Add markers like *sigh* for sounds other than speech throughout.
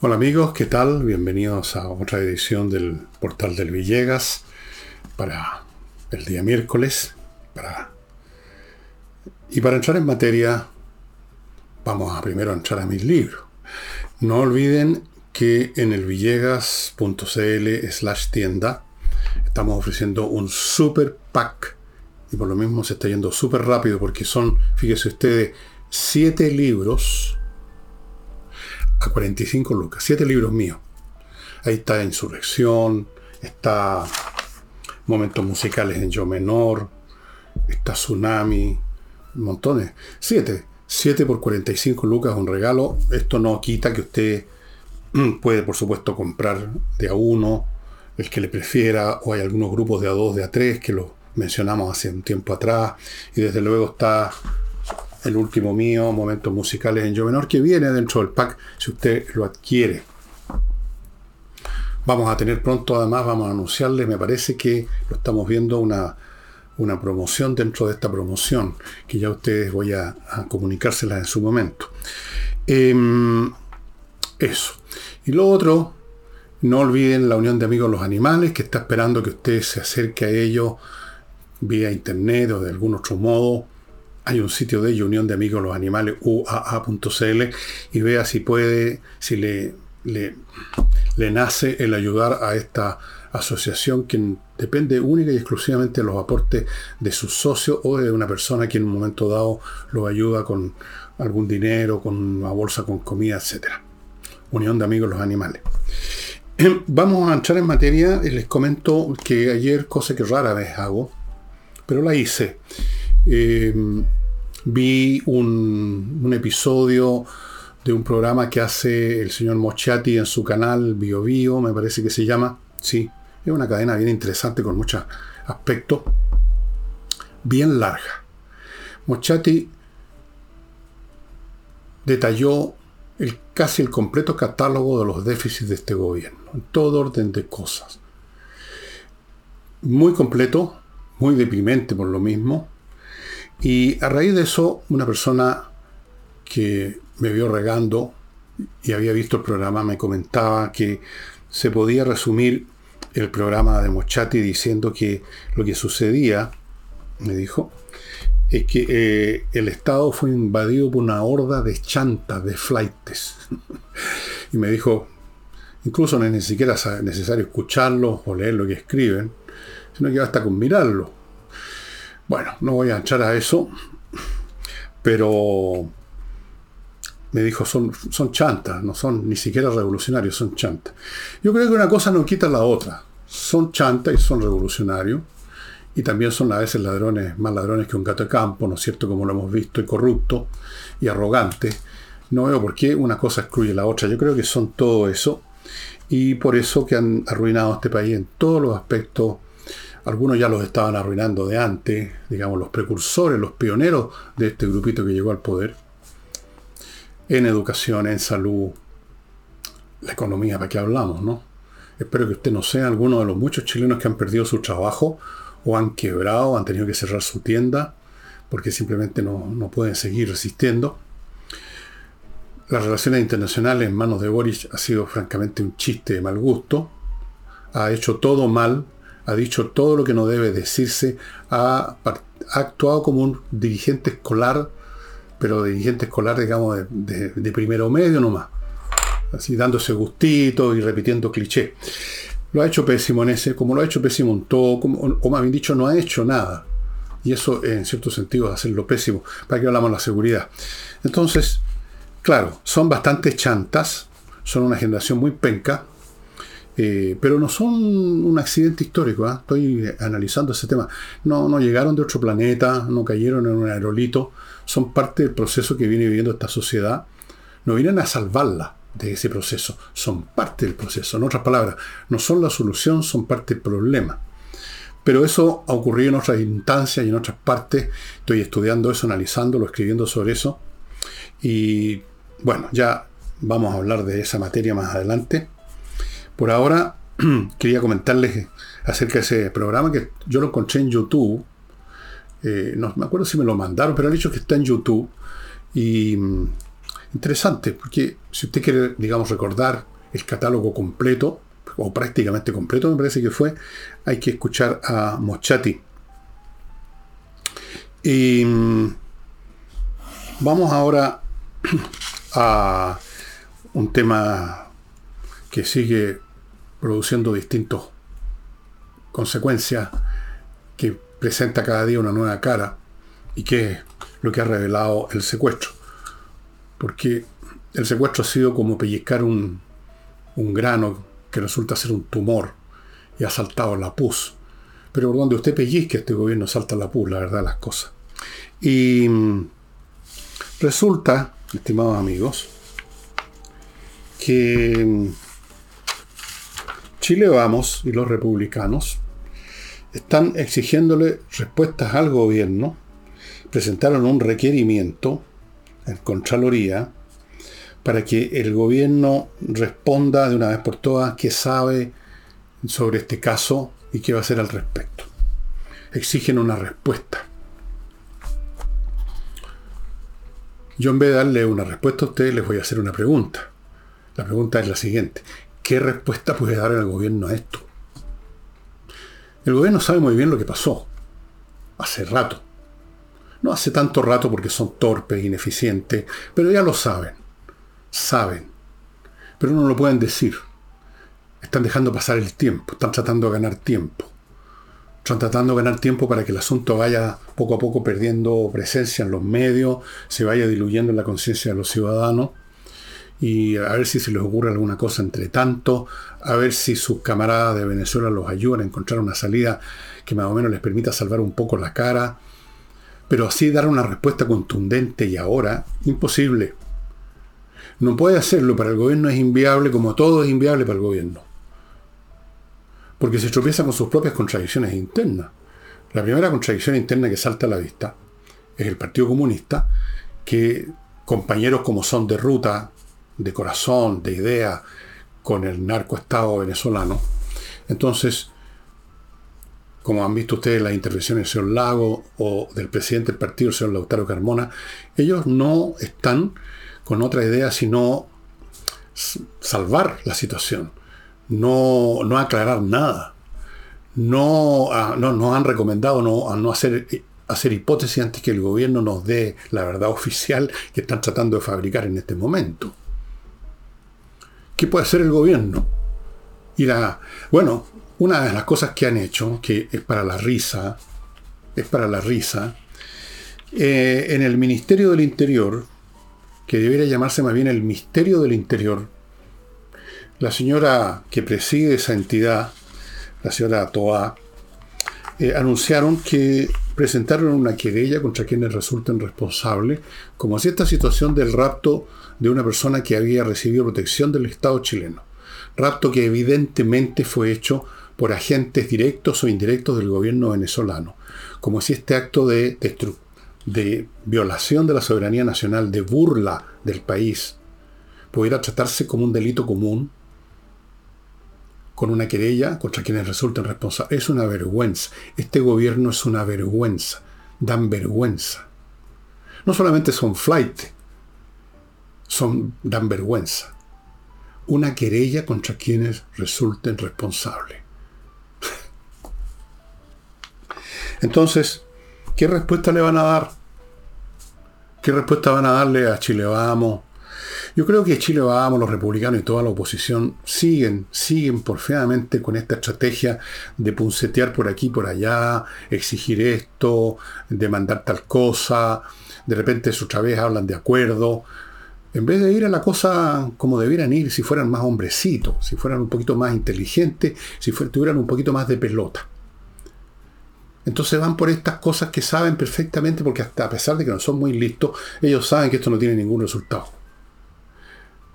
Hola amigos, ¿qué tal? Bienvenidos a otra edición del Portal del Villegas para el día miércoles. Para... Y para entrar en materia, vamos a primero entrar a mis libros. No olviden que en el villegas.cl slash tienda estamos ofreciendo un super pack y por lo mismo se está yendo súper rápido porque son, fíjense ustedes, siete libros a 45 lucas. Siete libros míos. Ahí está Insurrección, está Momentos Musicales en Yo Menor, está Tsunami, montones. Siete. Siete por 45 lucas, un regalo. Esto no quita que usted *clears throat* puede, por supuesto, comprar de a uno, el que le prefiera, o hay algunos grupos de a dos, de a tres, que lo mencionamos hace un tiempo atrás. Y desde luego está el último mío, Momentos Musicales en Yo Menor, que viene dentro del pack si usted lo adquiere. Vamos a tener pronto, además, vamos a anunciarle, me parece que lo estamos viendo una, una promoción dentro de esta promoción, que ya ustedes voy a, comunicársela en su momento. Em, eso. Y lo otro, no olviden la Unión de Amigos los Animales, que está esperando que usted se acerque a ellos vía internet o de algún otro modo hay un sitio de Unión de Amigos los Animales, uaa.cl, y vea si puede, si le, le, nace el ayudar a esta asociación que depende única y exclusivamente de los aportes de sus socios o de una persona que en un momento dado lo ayuda con algún dinero, con una bolsa con comida, etc. Unión de Amigos los Animales. *clears throat* Vamos a entrar en materia y les comento que ayer, cosa que rara vez hago, pero la hice. Eh, vi un, episodio de un programa que hace el señor Mochati en su canal Bio Bio, me parece que se llama. Sí, es una cadena bien interesante con muchos aspectos. Bien larga. Mochati detalló el, casi el completo catálogo de los déficits de este gobierno, en todo orden de cosas. Muy completo, muy deprimente por lo mismo, y a raíz de eso, una persona que me vio regando y había visto el programa me comentaba que se podía resumir el programa de Mochati diciendo que lo que sucedía, me dijo, es que eh, el Estado fue invadido por una horda de chantas, de flightes. *laughs* y me dijo, incluso no es ni siquiera necesario escucharlos o leer lo que escriben, sino que basta con mirarlo. Bueno, no voy a echar a eso, pero me dijo, son, son chantas, no son ni siquiera revolucionarios, son chantas. Yo creo que una cosa no quita la otra. Son chantas y son revolucionarios. Y también son a veces ladrones, más ladrones que un gato de campo, ¿no es cierto? Como lo hemos visto, y corrupto y arrogante. No veo por qué una cosa excluye la otra. Yo creo que son todo eso. Y por eso que han arruinado este país en todos los aspectos algunos ya los estaban arruinando de antes, digamos, los precursores, los pioneros de este grupito que llegó al poder. En educación, en salud, la economía, ¿para qué hablamos, no? Espero que usted no sea alguno de los muchos chilenos que han perdido su trabajo o han quebrado, han tenido que cerrar su tienda porque simplemente no, no pueden seguir resistiendo. Las relaciones internacionales en manos de Boris ha sido francamente un chiste de mal gusto. Ha hecho todo mal ha dicho todo lo que no debe decirse, ha, actuado como un dirigente escolar, pero dirigente escolar, digamos, de, primero medio nomás, así dándose gustito y repitiendo cliché. Lo ha hecho pésimo en ese, como lo ha hecho pésimo en todo, como, o más bien dicho, no ha hecho nada. Y eso, en cierto sentido, es hacerlo pésimo. ¿Para que hablamos de la seguridad? Entonces, claro, son bastante chantas, son una generación muy penca, eh, pero no son un accidente histórico, ¿ah? estoy analizando ese tema. No, no llegaron de otro planeta, no cayeron en un aerolito, son parte del proceso que viene viviendo esta sociedad. No vienen a salvarla de ese proceso, son parte del proceso. En otras palabras, no son la solución, son parte del problema. Pero eso ha ocurrido en otras instancias y en otras partes. Estoy estudiando eso, analizándolo, escribiendo sobre eso. Y bueno, ya vamos a hablar de esa materia más adelante. Por ahora, *clears throat* quería comentarles acerca de ese programa que yo lo encontré en YouTube. Eh, no me acuerdo si me lo mandaron, pero han dicho que está en YouTube. Y mm, Interesante, porque si usted quiere, digamos, recordar el catálogo completo, o prácticamente completo me parece que fue, hay que escuchar a Mochati. Y mm, vamos ahora *clears throat* a un tema que sigue produciendo distintas consecuencias, que presenta cada día una nueva cara y que es lo que ha revelado el secuestro. Porque el secuestro ha sido como pellizcar un, un grano que resulta ser un tumor y ha saltado la pus. Pero por donde usted pellizque, este gobierno salta la pus, la verdad, las cosas. Y mm, resulta, estimados amigos, que mm, Chile Vamos y los republicanos están exigiéndole respuestas al gobierno, presentaron un requerimiento en Contraloría para que el gobierno responda de una vez por todas qué sabe sobre este caso y qué va a hacer al respecto. Exigen una respuesta. Yo en vez de darle una respuesta a ustedes les voy a hacer una pregunta. La pregunta es la siguiente. ¿Qué respuesta puede dar el gobierno a esto? El gobierno sabe muy bien lo que pasó. Hace rato. No hace tanto rato porque son torpes, ineficientes, pero ya lo saben saben, pero no lo pueden decir. Están dejando pasar el tiempo, están tratando de ganar tiempo. Están tratando de ganar tiempo para que el asunto vaya poco a poco perdiendo presencia en los medios, se vaya diluyendo en la conciencia de los ciudadanos y a ver si se les ocurre alguna cosa entre tanto, a ver si sus camaradas de Venezuela los ayudan a encontrar una salida que más o menos les permita salvar un poco la cara. Pero así dar una respuesta contundente y ahora, imposible. No puede hacerlo, para el gobierno es inviable, como todo es inviable para el gobierno. Porque se tropieza con sus propias contradicciones internas. La primera contradicción interna que salta a la vista es el Partido Comunista, que compañeros como son de ruta, de corazón, de idea, con el narcoestado venezolano, entonces, como han visto ustedes las intervenciones del señor Lago o del presidente del partido, el señor Lautaro Carmona, ellos no están con otra idea sino salvar la situación, no, no aclarar nada. No, ah, no nos han recomendado no, no hacer, hacer hipótesis antes que el gobierno nos dé la verdad oficial que están tratando de fabricar en este momento. ¿Qué puede hacer el gobierno? Y la, bueno, una de las cosas que han hecho, que es para la risa, es para la risa, eh, en el Ministerio del Interior, que debería llamarse más bien el misterio del interior, la señora que preside esa entidad, la señora Toa, eh, anunciaron que presentaron una querella contra quienes resulten responsables, como si esta situación del rapto de una persona que había recibido protección del Estado chileno. Rapto que evidentemente fue hecho por agentes directos o indirectos del gobierno venezolano, como si este acto de destrucción de violación de la soberanía nacional, de burla del país, pudiera tratarse como un delito común con una querella contra quienes resulten responsables. Es una vergüenza. Este gobierno es una vergüenza. Dan vergüenza. No solamente son flight, son, dan vergüenza. Una querella contra quienes resulten responsables. *laughs* Entonces, ¿qué respuesta le van a dar? ¿Qué respuesta van a darle a Chile Vamos? Yo creo que Chile Vamos, los republicanos y toda la oposición siguen, siguen porfiadamente con esta estrategia de puncetear por aquí, por allá, exigir esto, demandar tal cosa, de repente otra vez hablan de acuerdo, en vez de ir a la cosa como debieran ir si fueran más hombrecitos, si fueran un poquito más inteligentes, si tuvieran un poquito más de pelota. Entonces van por estas cosas que saben perfectamente, porque hasta a pesar de que no son muy listos, ellos saben que esto no tiene ningún resultado.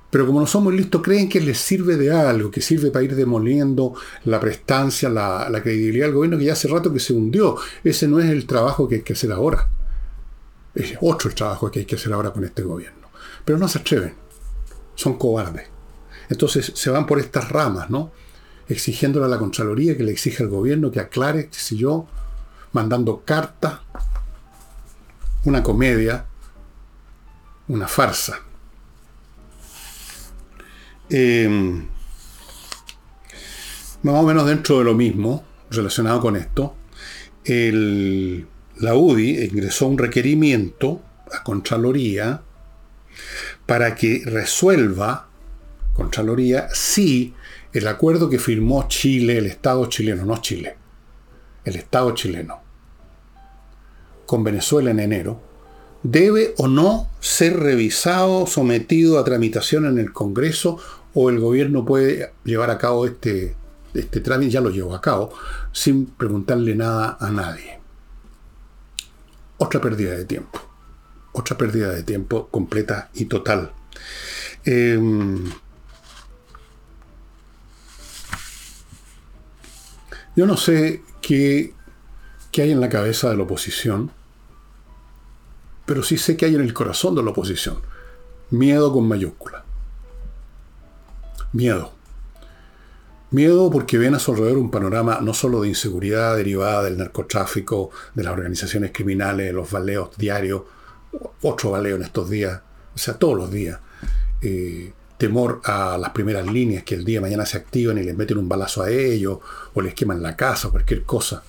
Pero como no son muy listos, creen que les sirve de algo, que sirve para ir demoliendo la prestancia, la, credibilidad del gobierno que ya hace rato que se hundió. Ese no es el trabajo que hay que hacer ahora. Es otro el trabajo que hay que hacer ahora con este gobierno. Pero no se atreven. Son cobardes. Entonces se van por estas ramas, ¿no? Exigiéndole a la Contraloría que le exija al gobierno que aclare si yo mandando carta, una comedia, una farsa. Eh, más o menos dentro de lo mismo, relacionado con esto, la UDI ingresó un requerimiento a Contraloría para que resuelva Contraloría si el acuerdo que firmó Chile, el Estado chileno, no Chile, el Estado chileno, con Venezuela en enero, debe o no ser revisado, sometido a tramitación en el Congreso o el gobierno puede llevar a cabo este, este trámite, ya lo llevó a cabo, sin preguntarle nada a nadie. Otra pérdida de tiempo. Otra pérdida de tiempo completa y total. Em, yo no sé qué, qué hay en la cabeza de la oposición pero sí sé que hay en el corazón de la oposición. Miedo con mayúscula. Miedo. Miedo porque ven a su alrededor un panorama no solo de inseguridad derivada del narcotráfico, de las organizaciones criminales, los baleos diarios, otro baleo en estos días, o sea, todos los días. Eh, temor a las primeras líneas que el día de mañana se activan y les meten un balazo a ellos, o les queman la casa, o cualquier cosa.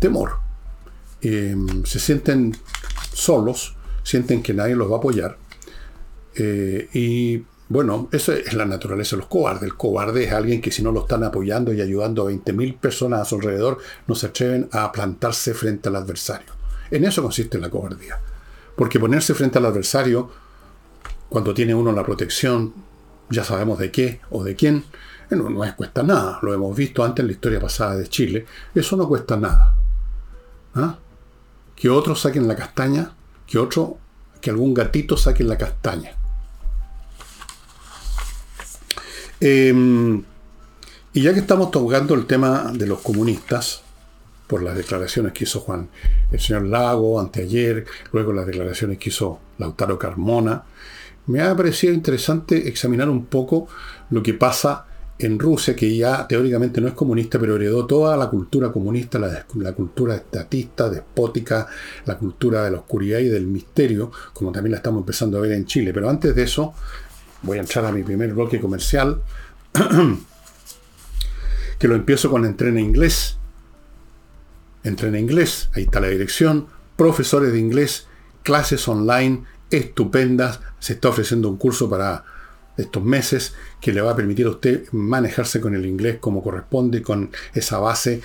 Temor. Eh, se sienten solos, sienten que nadie los va a apoyar. Eh, y bueno, esa es la naturaleza de los cobardes. El cobarde es alguien que si no lo están apoyando y ayudando a 20.000 personas a su alrededor, no se atreven a plantarse frente al adversario. En eso consiste la cobardía. Porque ponerse frente al adversario, cuando tiene uno la protección, ya sabemos de qué o de quién, no, no cuesta nada. Lo hemos visto antes en la historia pasada de Chile. Eso no cuesta nada. ¿Ah? que otros saquen la castaña, que otro, que algún gatito saque la castaña. Em, y ya que estamos tocando el tema de los comunistas, por las declaraciones que hizo Juan, el señor Lago anteayer, luego las declaraciones que hizo Lautaro Carmona, me ha parecido interesante examinar un poco lo que pasa en Rusia, que ya teóricamente no es comunista, pero heredó toda la cultura comunista, la, cultura estatista, despótica, la cultura de la oscuridad y del misterio, como también la estamos empezando a ver en Chile. Pero antes de eso, voy a entrar a mi primer bloque comercial, *clears throat* que lo empiezo con Entrena Inglés. Entrena Inglés, ahí está la dirección, profesores de inglés, clases online estupendas, se está ofreciendo un curso para estos meses que le va a permitir a usted manejarse con el inglés como corresponde, con esa base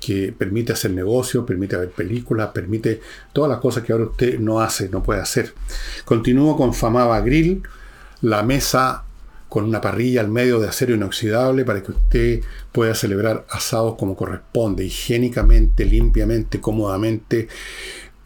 que permite hacer negocio, permite ver películas, permite todas las cosas que ahora usted no hace, no puede hacer. Continúo con Famaba Grill, la mesa con una parrilla al medio de acero inoxidable para que usted pueda celebrar asados como corresponde, higiénicamente, limpiamente, cómodamente,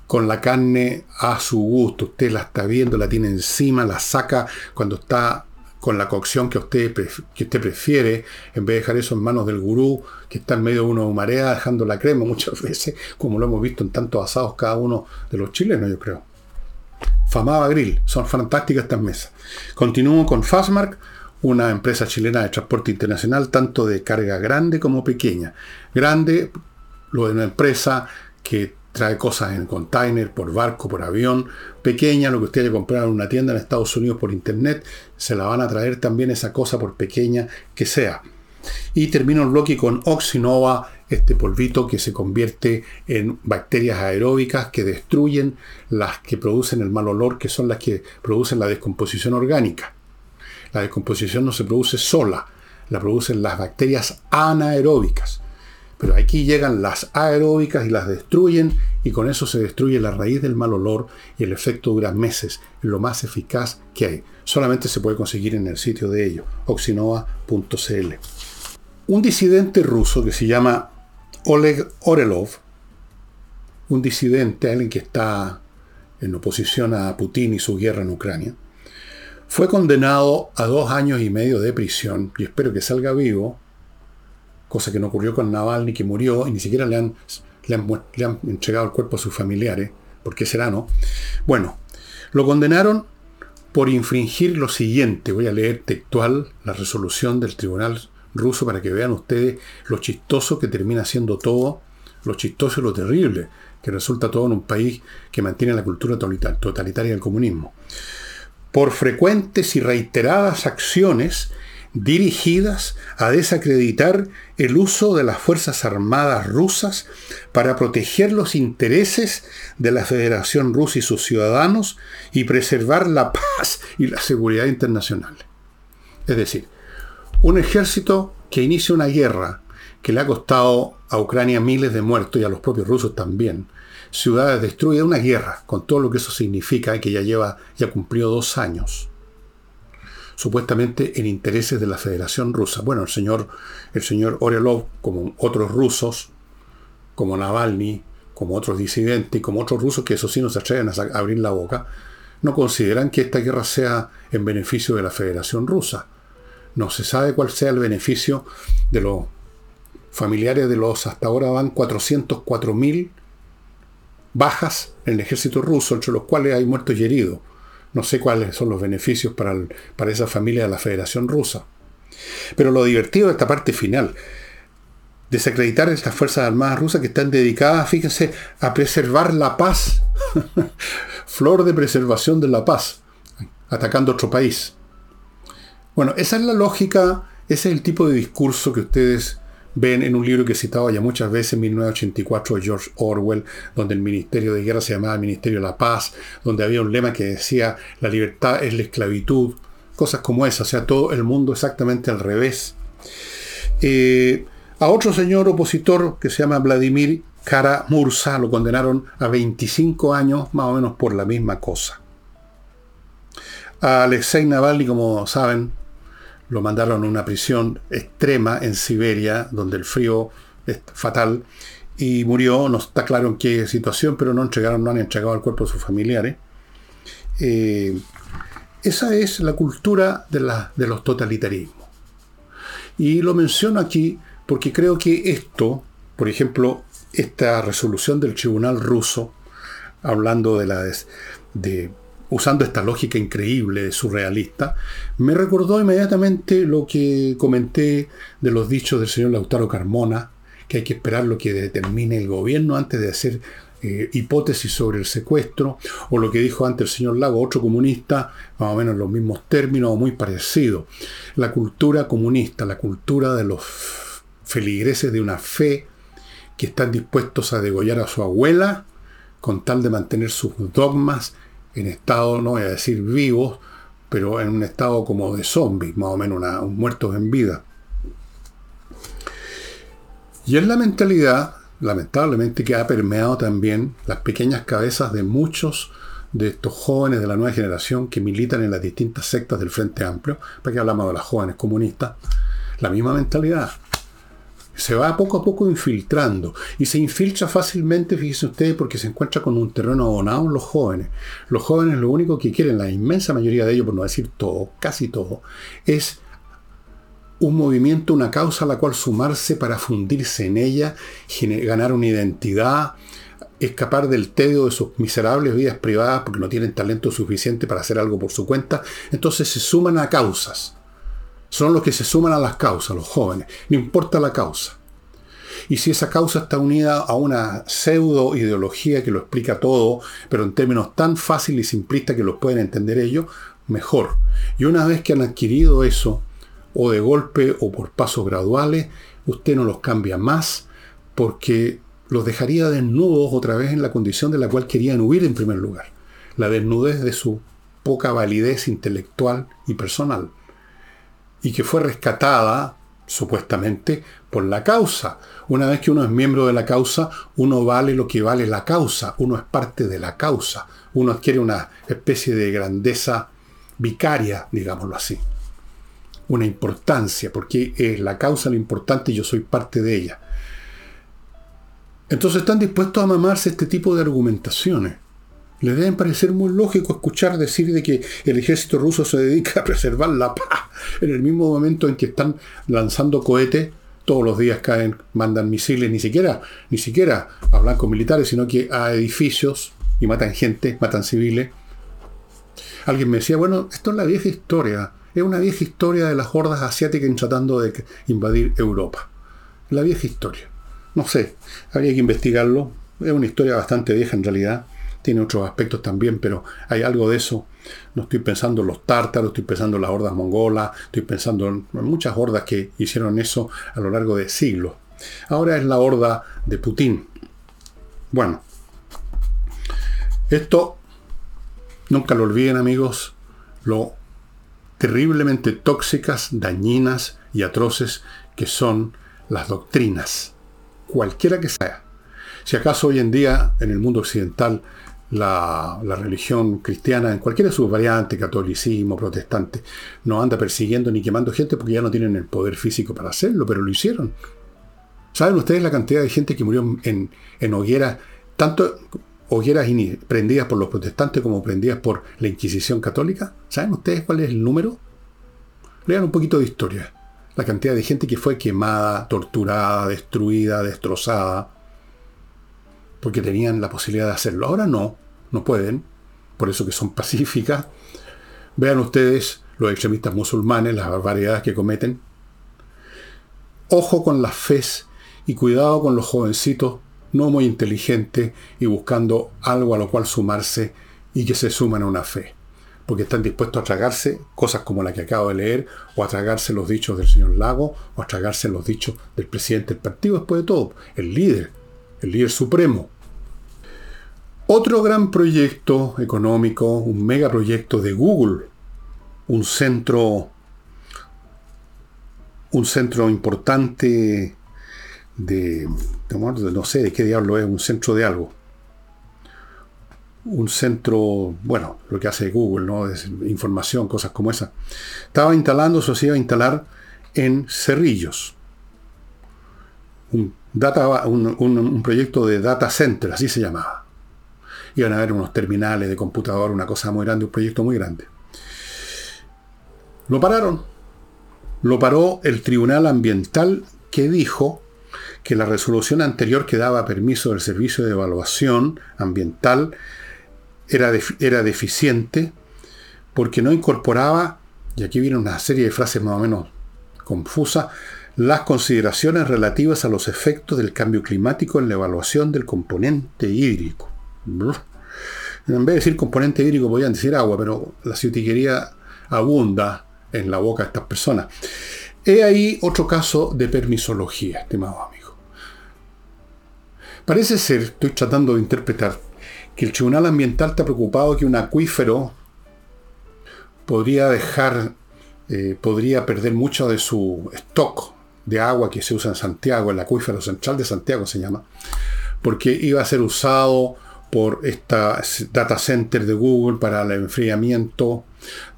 con la carne a su gusto. Usted la está viendo, la tiene encima, la saca cuando está con la cocción que usted, que usted prefiere, en vez de dejar eso en manos del gurú que está en medio de una marea dejando la crema muchas *laughs* veces, como lo hemos visto en tantos asados cada uno de los chilenos, yo creo. Famaba Grill, son fantásticas estas mesas. Continúo con Fastmark, una empresa chilena de transporte internacional, tanto de carga grande como pequeña. Grande, lo de una empresa que trae cosas en container, por barco, por avión, pequeña, lo que usted haya comprado en una tienda en Estados Unidos por internet, se la van a traer también esa cosa por pequeña que sea. Y termino el bloque con Oxinova, este polvito que se convierte en bacterias aeróbicas que destruyen las que producen el mal olor, que son las que producen la descomposición orgánica. La descomposición no se produce sola, la producen las bacterias anaeróbicas. Pero aquí llegan las aeróbicas y las destruyen y con eso se destruye la raíz del mal olor y el efecto dura meses, es lo más eficaz que hay. Solamente se puede conseguir en el sitio de ellos, oxinova.cl. Un disidente ruso que se llama Oleg Orelov, un disidente, alguien que está en oposición a Putin y su guerra en Ucrania, fue condenado a dos años y medio de prisión, y espero que salga vivo, cosa que no ocurrió con Navalny, que murió y ni siquiera le han, le han, entregado el cuerpo a sus familiares, porque será, ¿no? Bueno, lo condenaron por infringir lo siguiente. Voy a leer textual la resolución del tribunal ruso para que vean ustedes lo chistoso que termina siendo todo, lo chistoso y lo terrible que resulta todo en un país que mantiene la cultura totalitaria del comunismo. por frecuentes y reiteradas acciones dirigidas a desacreditar el uso de las Fuerzas Armadas rusas para proteger los intereses de la Federación Rusa y sus ciudadanos y preservar la paz y la seguridad internacional. Es decir, un ejército que inicia una guerra que le ha costado a Ucrania miles de muertos y a los propios rusos también, ciudades destruidas, una guerra, con todo lo que eso significa, que ya lleva, ya cumplió dos años supuestamente en intereses de la Federación Rusa. Bueno, el señor, el señor Orelov, como otros rusos, como Navalny, como otros disidentes y como otros rusos que eso sí no se atreven a abrir la boca, no consideran que esta guerra sea en beneficio de la Federación Rusa. No se sabe cuál sea el beneficio de los familiares de los, hasta ahora van 404.000 bajas en el ejército ruso, entre los cuales hay muertos y heridos. No sé cuáles son los beneficios para, para esa familia de la Federación Rusa. Pero lo divertido de esta parte final, desacreditar estas Fuerzas Armadas rusas que están dedicadas, fíjense, a preservar la paz. *laughs* Flor de preservación de la paz, atacando otro país. Bueno, esa es la lógica, ese es el tipo de discurso que ustedes ven en un libro que he citado ya muchas veces, 1984 de George Orwell, donde el Ministerio de Guerra se llamaba Ministerio de la Paz, donde había un lema que decía la libertad es la esclavitud, cosas como esas, o sea, todo el mundo exactamente al revés. Eh, a otro señor opositor que se llama Vladimir Kara Mursa lo condenaron a 25 años más o menos por la misma cosa. A Alexei Navalny, como saben, lo mandaron a una prisión extrema en Siberia, donde el frío es fatal, y murió, no está claro en qué situación, pero no entregaron, no han entregado el cuerpo a sus familiares. Eh, esa es la cultura de, la, de los totalitarismos. Y lo menciono aquí porque creo que esto, por ejemplo, esta resolución del tribunal ruso, hablando de la de usando esta lógica increíble, surrealista, me recordó inmediatamente lo que comenté de los dichos del señor Lautaro Carmona, que hay que esperar lo que determine el gobierno antes de hacer eh, hipótesis sobre el secuestro, o lo que dijo antes el señor Lago, otro comunista, más o menos en los mismos términos o muy parecido. La cultura comunista, la cultura de los feligreses de una fe que están dispuestos a degollar a su abuela con tal de mantener sus dogmas en estado, no voy a decir vivos, pero en un estado como de zombies, más o menos una, muertos en vida. Y es la mentalidad, lamentablemente, que ha permeado también las pequeñas cabezas de muchos de estos jóvenes de la nueva generación que militan en las distintas sectas del Frente Amplio, para que hablamos de las jóvenes comunistas, la misma mentalidad se va poco a poco infiltrando y se infiltra fácilmente, fíjense ustedes, porque se encuentra con un terreno abonado en los jóvenes. Los jóvenes lo único que quieren, la inmensa mayoría de ellos, por no decir todo, casi todo, es un movimiento, una causa a la cual sumarse para fundirse en ella, ganar una identidad, escapar del tedio de sus miserables vidas privadas porque no tienen talento suficiente para hacer algo por su cuenta. Entonces se suman a causas son los que se suman a las causas, los jóvenes, no importa la causa. Y si esa causa está unida a una pseudo ideología que lo explica todo, pero en términos tan fáciles y simplistas que los pueden entender ellos, mejor. Y una vez que han adquirido eso, o de golpe o por pasos graduales, usted no los cambia más porque los dejaría desnudos otra vez en la condición de la cual querían huir en primer lugar, la desnudez de su poca validez intelectual y personal y que fue rescatada, supuestamente, por la causa. Una vez que uno es miembro de la causa, uno vale lo que vale la causa, uno es parte de la causa, uno adquiere una especie de grandeza vicaria, digámoslo así. Una importancia, porque es la causa lo importante y yo soy parte de ella. Entonces están dispuestos a mamarse este tipo de argumentaciones. Les deben parecer muy lógico escuchar decir de que el ejército ruso se dedica a preservar la paz en el mismo momento en que están lanzando cohetes. Todos los días caen, mandan misiles, ni siquiera, ni siquiera a blancos militares, sino que a edificios y matan gente, matan civiles. Alguien me decía, bueno, esto es la vieja historia. Es una vieja historia de las hordas asiáticas tratando de invadir Europa. La vieja historia. No sé, habría que investigarlo. Es una historia bastante vieja en realidad tiene otros aspectos también, pero hay algo de eso. No estoy pensando en los tártaros, estoy pensando en las hordas mongolas, estoy pensando en muchas hordas que hicieron eso a lo largo de siglos. Ahora es la horda de Putin. Bueno, esto, nunca lo olviden amigos, lo terriblemente tóxicas, dañinas y atroces que son las doctrinas, cualquiera que sea. Si acaso hoy en día en el mundo occidental la, religión cristiana, en cualquiera de sus variantes, catolicismo, protestante, no anda persiguiendo ni quemando gente porque ya no tienen el poder físico para hacerlo, pero lo hicieron. ¿Saben ustedes la cantidad de gente que murió en, en hogueras, tanto hogueras prendidas por los protestantes como prendidas por la Inquisición católica? ¿Saben ustedes cuál es el número? Lean un poquito de historia. La cantidad de gente que fue quemada, torturada, destruida, destrozada, porque tenían la posibilidad de hacerlo. Ahora no no pueden, por eso que son *laughs* pacíficas. Vean ustedes los extremistas musulmanes, las barbaridades que cometen. Ojo con las fes y cuidado con los jovencitos no muy inteligentes y buscando algo a lo cual sumarse y que se suman a una fe. Porque están dispuestos a tragarse cosas como la que acabo de leer, o a tragarse los dichos del señor Lago, o a tragarse los dichos del presidente del partido, después de todo, el líder, el líder supremo. Otro gran proyecto económico, un megaproyecto de Google, un centro, un centro importante de, no sé de qué diablo es, un centro de algo. Un centro, bueno, lo que hace Google, ¿no? Es información, cosas como esa. Estaba instalando, se iba a instalar en Cerrillos. Un, data, un proyecto de data center, así se llamaba iban a haber unos terminales de computador, una cosa muy grande, un proyecto muy grande. Lo pararon. Lo paró el Tribunal Ambiental que dijo que la resolución anterior que daba permiso del Servicio de Evaluación Ambiental era, era deficiente porque no incorporaba, y aquí viene una serie de frases más o menos confusas, las consideraciones relativas a los efectos del cambio climático en la evaluación del componente hídrico. En vez de decir componente hídrico, podían decir agua, pero la ciutiquería abunda en la boca de estas personas. He ahí otro caso de permisología, estimado amigo. Parece ser, estoy tratando de interpretar, que el Tribunal Ambiental está preocupado que un acuífero podría dejar, eh, podría perder mucho de su stock de agua que se usa en Santiago, el acuífero central de Santiago se llama, porque iba a ser usado por esta data center de Google para el enfriamiento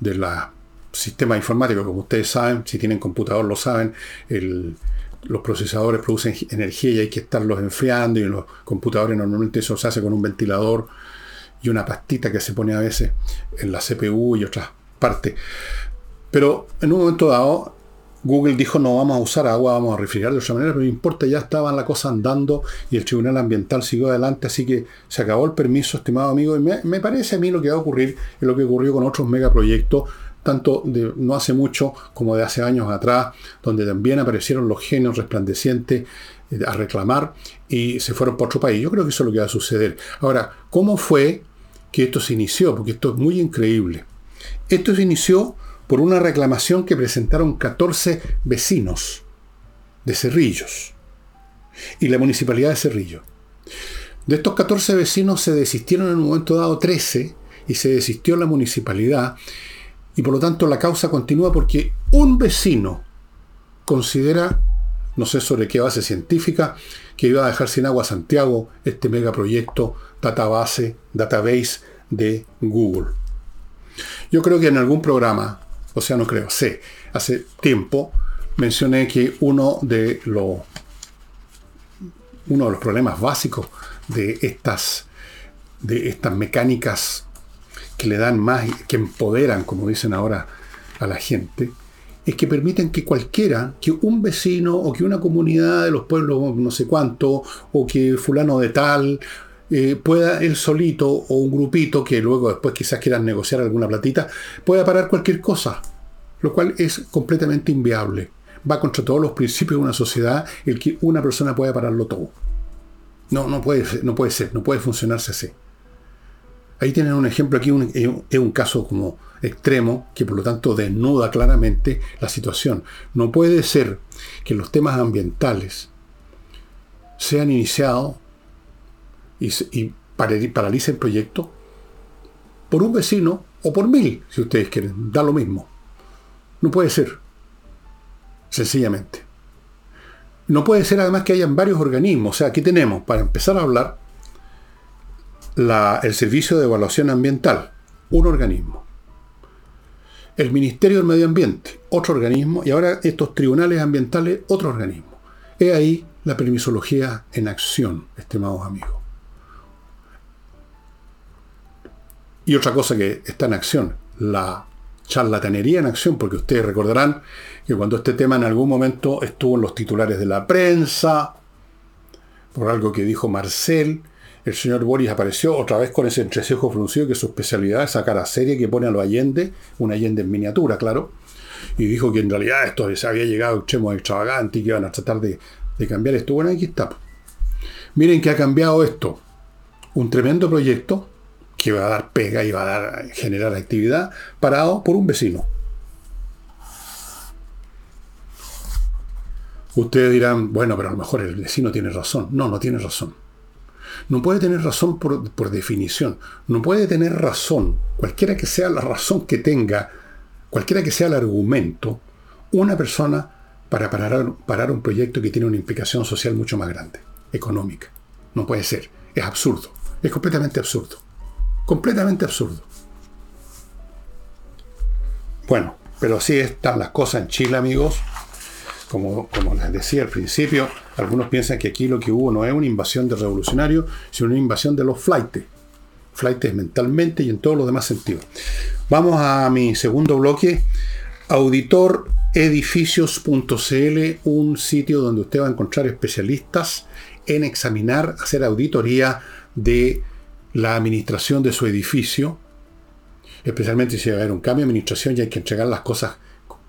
de la sistema informático. Como ustedes saben, si tienen computador lo saben, los procesadores producen energía y hay que estarlos enfriando y en los computadores normalmente eso se hace con un ventilador y una pastita que se pone a veces en la CPU y otras partes. Pero en un momento dado Google dijo no vamos a usar agua, vamos a refrigerar de otra manera, pero no importa, ya estaba la cosa andando y el Tribunal Ambiental siguió adelante, así que se acabó el permiso, estimado amigo, y me, parece a mí lo que va a ocurrir es lo que ocurrió con otros megaproyectos, tanto de no hace mucho como de hace años atrás, donde también aparecieron los genios resplandecientes eh, a reclamar y se fueron por otro país. Yo creo que eso es lo que va a suceder. Ahora, ¿cómo fue que esto se inició? Porque esto es muy increíble. Esto se inició por una reclamación que presentaron 14 vecinos de Cerrillos y la municipalidad de Cerrillo. De estos 14 vecinos se desistieron en un momento dado 13 y se desistió la municipalidad y por lo tanto la causa continúa porque un vecino considera, no sé sobre qué base científica, que iba a dejar sin agua Santiago este megaproyecto database, database de Google. Yo creo que en algún programa o sea, no creo, sé, hace tiempo mencioné que uno de los uno de los problemas básicos de estas de estas mecánicas que le dan más, que empoderan, como dicen ahora, a la gente, es que permiten que cualquiera, que un vecino o que una comunidad de los pueblos no sé cuánto, o que fulano de tal, eh, pueda él solito o un grupito que luego después quizás quieran negociar alguna platita, pueda parar cualquier cosa, lo cual es completamente inviable. Va contra todos los principios de una sociedad el que una persona pueda pararlo todo. No, no puede, no puede ser, no puede funcionarse así. Ahí tienen un ejemplo aquí, es un caso como extremo que por lo tanto desnuda claramente la situación. No puede ser que los temas ambientales sean iniciados y, y paralicen el proyecto por un vecino o por mil, si ustedes quieren, da lo mismo. No puede ser, sencillamente. No puede ser además que hayan varios organismos. O sea, aquí tenemos, para empezar a hablar, el Servicio de Evaluación Ambiental, un organismo. El Ministerio del Medio Ambiente, otro organismo. Y ahora estos tribunales ambientales, otro organismo. He ahí la permisología en acción, estimados amigos. Y otra cosa que está en acción, la charlatanería en acción, porque ustedes recordarán que cuando este tema en algún momento estuvo en los titulares de la prensa, por algo que dijo Marcel, el señor Boris apareció otra vez con ese entrecejo fruncido que su especialidad es sacar a serie que pone a los Allende, un Allende en miniatura, claro, y dijo que en realidad esto se había llegado a extremos extravagantes y que iban a tratar de, de cambiar esto. Bueno, aquí está. Miren que ha cambiado esto. Un tremendo proyecto que va a dar pega y va a generar actividad, parado por un vecino. Ustedes dirán, bueno, pero a lo mejor el vecino tiene razón. No, no tiene razón. No puede tener razón por, por definición. No puede tener razón, cualquiera que sea la razón que tenga, cualquiera que sea el argumento, una persona para parar, parar un proyecto que tiene una implicación social mucho más grande, económica. No puede ser. Es absurdo. Es completamente absurdo. Completamente absurdo. Bueno, pero así están las cosas en Chile, amigos. Como, como, les decía al principio, algunos piensan que aquí lo que hubo no es una invasión de revolucionarios, sino una invasión de los flightes. Flightes mentalmente y en todos los demás sentidos. Vamos a mi segundo bloque. Auditoredificios.cl, un sitio donde usted va a encontrar especialistas en examinar, hacer auditoría de la administración de su edificio, especialmente si va a haber un cambio de administración y hay que entregar las cosas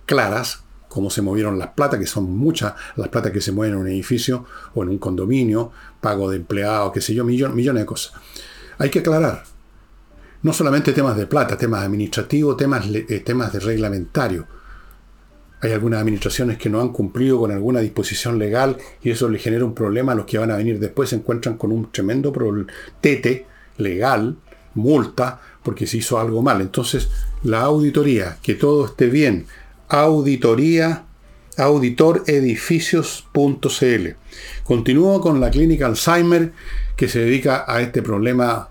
claras, cómo se movieron las plata, que son muchas las plata que se mueven en un edificio o en un condominio, pago de empleados, qué sé yo, millones, millones de cosas. Hay que aclarar. No solamente temas de plata, temas administrativos, temas, eh, temas de reglamentario. Hay algunas administraciones que no han cumplido con alguna disposición legal y eso le genera un problema a los que van a venir después, se encuentran con un tremendo tete legal, multa, porque se hizo algo mal. Entonces, la auditoría, que todo esté bien, auditoría, auditoredificios.cl. Continúo con la clínica Alzheimer, que se dedica a este problema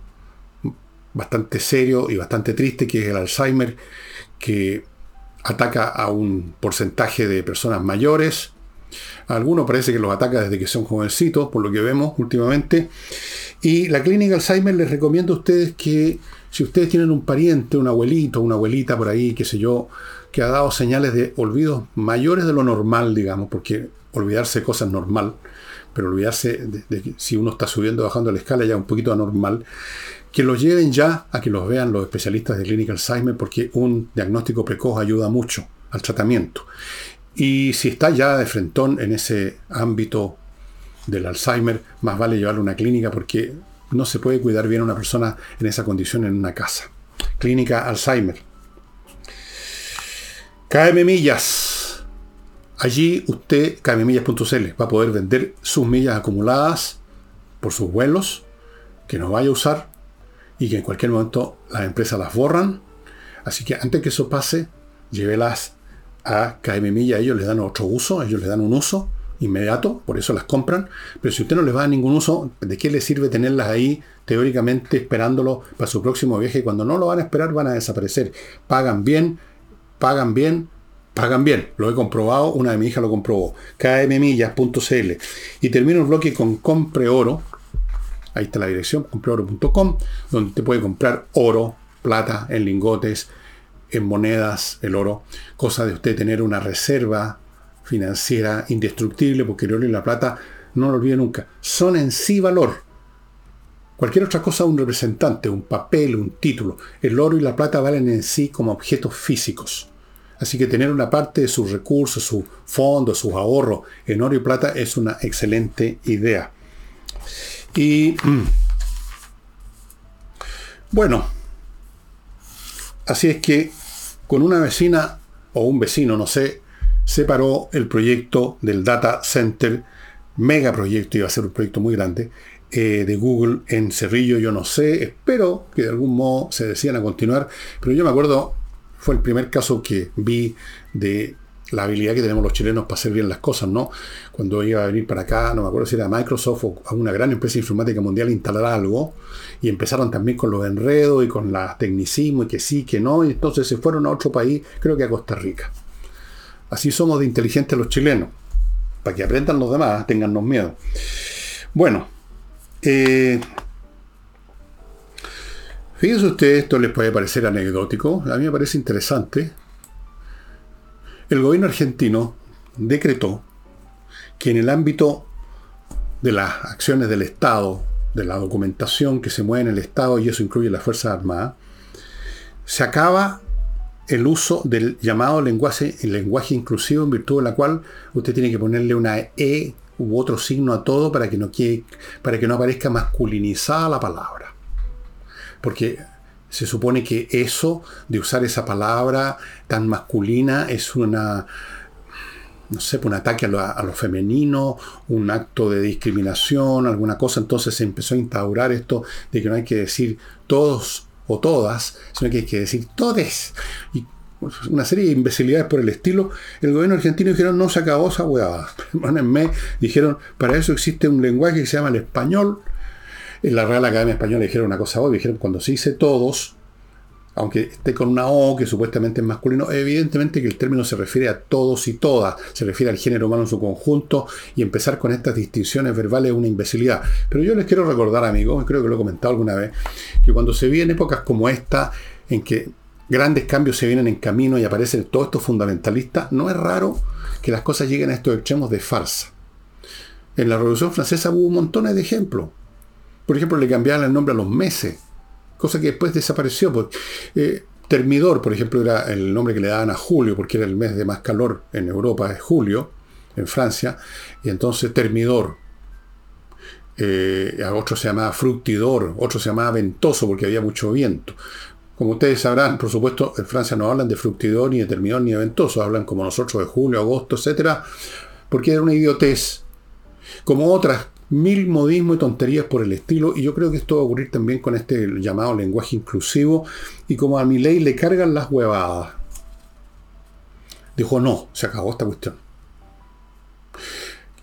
bastante serio y bastante triste, que es el Alzheimer, que ataca a un porcentaje de personas mayores. Algunos parece que los ataca desde que son jovencitos, por lo que vemos últimamente. Y la clínica Alzheimer les recomiendo a ustedes que si ustedes tienen un pariente, un abuelito, una abuelita por ahí, qué sé yo, que ha dado señales de olvidos mayores de lo normal, digamos, porque olvidarse de cosas normal, pero olvidarse de, que si uno está subiendo bajando la escala ya un poquito anormal, que los lleven ya a que los vean los especialistas de clínica Alzheimer, porque un diagnóstico precoz ayuda mucho al tratamiento. Y si está ya de frentón en ese ámbito del Alzheimer, más vale llevarlo a una clínica porque no se puede cuidar bien a una persona en esa condición en una casa. Clínica Alzheimer. KM. Allí usted, kmmillas.cl, va a poder vender sus millas acumuladas por sus vuelos que no vaya a usar y que en cualquier momento las empresas las borran. Así que antes que eso pase, llévelas a KM Millas. Ellos les dan otro uso, ellos les dan un uso inmediato, por eso las compran, pero si usted no les va a ningún uso, ¿de qué le sirve tenerlas ahí teóricamente esperándolo para su próximo viaje? Cuando no lo van a esperar van a desaparecer. Pagan bien, pagan bien, pagan bien. Lo he comprobado, una de mi hijas lo comprobó. kmmillas.cl. Y termino el bloque con Compre Oro. Ahí está la dirección, compreoro.com, donde te puede comprar oro, plata, en lingotes, en monedas, el oro, cosa de usted tener una reserva financiera indestructible, porque el oro y la plata, no lo olvide nunca, son en sí valor. Cualquier otra cosa, un representante, un papel, un título. El oro y la plata valen en sí como objetos físicos. Así que tener una parte de sus recursos, sus fondos, sus ahorros en oro y plata es una excelente idea. Y mm, bueno, Así es que con una vecina o un vecino, no sé, separó el proyecto del data center, mega proyecto, iba a ser un proyecto muy grande, eh, de Google en Cerrillo, yo no sé, espero que de algún modo se decían a continuar, pero yo me acuerdo, fue el primer caso que vi de la habilidad que tenemos los chilenos para hacer bien las cosas, ¿no? Cuando iba a venir para acá, no me acuerdo si era Microsoft o a una gran empresa informática mundial instalar algo, y empezaron también con los enredos y con la tecnicismo y que sí, que no, y entonces se fueron a otro país, creo que a Costa Rica. Así somos de inteligentes los chilenos, para que aprendan los demás, tengannos miedo. Bueno, eh, fíjense ustedes, esto les puede parecer anecdótico, a mí me parece interesante el gobierno argentino decretó que en el ámbito de las acciones del Estado, de la documentación que se mueve en el Estado, y eso incluye las Fuerzas Armadas, se acaba el uso del llamado lenguaje, el lenguaje inclusivo, en virtud de la cual usted tiene que ponerle una E u otro signo a todo para que no, para que no aparezca masculinizada la palabra. Porque se supone que eso, de usar esa palabra tan masculina, es una, no sé, un ataque a lo, femenino, un acto de discriminación, alguna cosa. Entonces se empezó a instaurar esto de que no hay que decir todos o todas, sino que hay que decir todes. Y una serie de imbecilidades por el estilo. El gobierno argentino dijeron, no se acabó esa. *laughs* Perdónenme, dijeron, para eso existe un lenguaje que se llama el español en la Real Academia Española dijeron una cosa obvia, dijeron cuando se dice todos, aunque esté con una O que supuestamente es masculino, evidentemente que el término se refiere a todos y todas, se refiere al género humano en su conjunto, y empezar con estas distinciones verbales es una imbecilidad. Pero yo les quiero recordar, amigos, creo que lo he comentado alguna vez, que cuando se vienen épocas como esta, en que grandes cambios se vienen en camino y aparecen todos estos fundamentalistas, no es raro que las cosas lleguen a estos extremos de farsa. En la Revolución Francesa hubo montones de ejemplos. Por ejemplo, le cambiaban el nombre a los meses, cosa que después desapareció. Pues, eh, termidor, por ejemplo, era el nombre que le daban a julio, porque era el mes de más calor en Europa, es julio, en Francia, y entonces termidor. Eh, a otro se llamaba fructidor, otro se llamaba ventoso porque había mucho viento. Como ustedes sabrán, por supuesto, en Francia no hablan de fructidor, ni de termidor, ni de ventoso, hablan como nosotros de julio, agosto, etc. Porque era una idiotez. Como otras mil modismos y tonterías por el estilo, y yo creo que esto va a ocurrir también con este llamado lenguaje inclusivo, y como a mi ley le cargan las huevadas. Dijo, no, se acabó esta cuestión.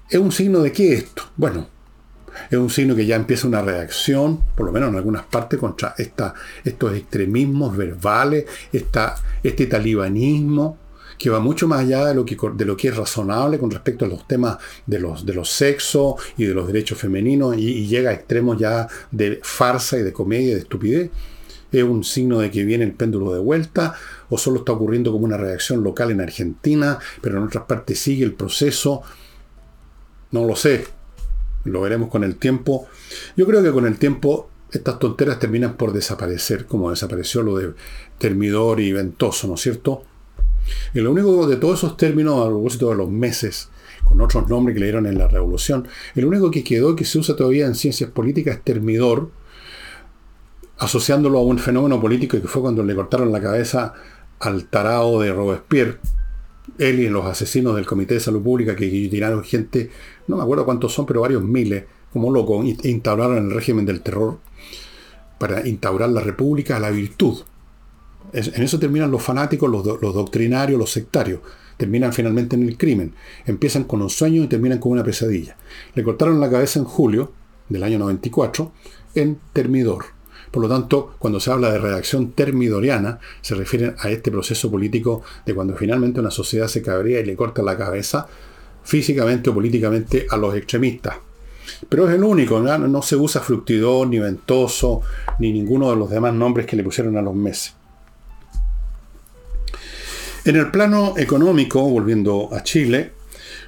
¿Es un signo de qué esto? Bueno, es un signo que ya empieza una reacción, por lo menos en algunas partes, contra esta, estos extremismos verbales, esta, este talibanismo, que va mucho más allá de lo que, de lo que es razonable con respecto a los temas de los, de los sexos y de los derechos femeninos y, llega a extremos ya de farsa y de comedia y de estupidez. ¿Es un signo de que viene el péndulo de vuelta? ¿O solo está ocurriendo como una reacción local en Argentina, pero en otras partes sigue el proceso? No lo sé. Lo veremos con el tiempo. Yo creo que con el tiempo estas tonteras terminan por desaparecer, como desapareció lo de termidor y ventoso, ¿no es cierto? Y lo único de todos esos términos, a propósito de los meses, con otros nombres que le dieron en la revolución, el único que quedó que se usa todavía en ciencias políticas es termidor, asociándolo a un fenómeno político que fue cuando le cortaron la cabeza al tarao de Robespierre, él y los asesinos del Comité de Salud Pública que tiraron gente, no me acuerdo cuántos son, pero varios miles, como locos, instauraron el régimen del terror para instaurar la república a la virtud. En eso terminan los fanáticos, los, doctrinarios, los sectarios. Terminan finalmente en el crimen. Empiezan con un sueño y terminan con una pesadilla. Le cortaron la cabeza en julio del año 94 en Termidor. Por lo tanto, cuando se habla de redacción termidoriana, se refiere a este proceso político de cuando finalmente una sociedad se cabría y le corta la cabeza físicamente o políticamente a los extremistas. Pero es el único, ¿no? no se usa fructidor, ni ventoso, ni ninguno de los demás nombres que le pusieron a los meses. En el plano económico, volviendo a Chile,